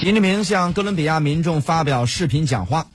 习近平向哥伦比亚民众发表视频讲话。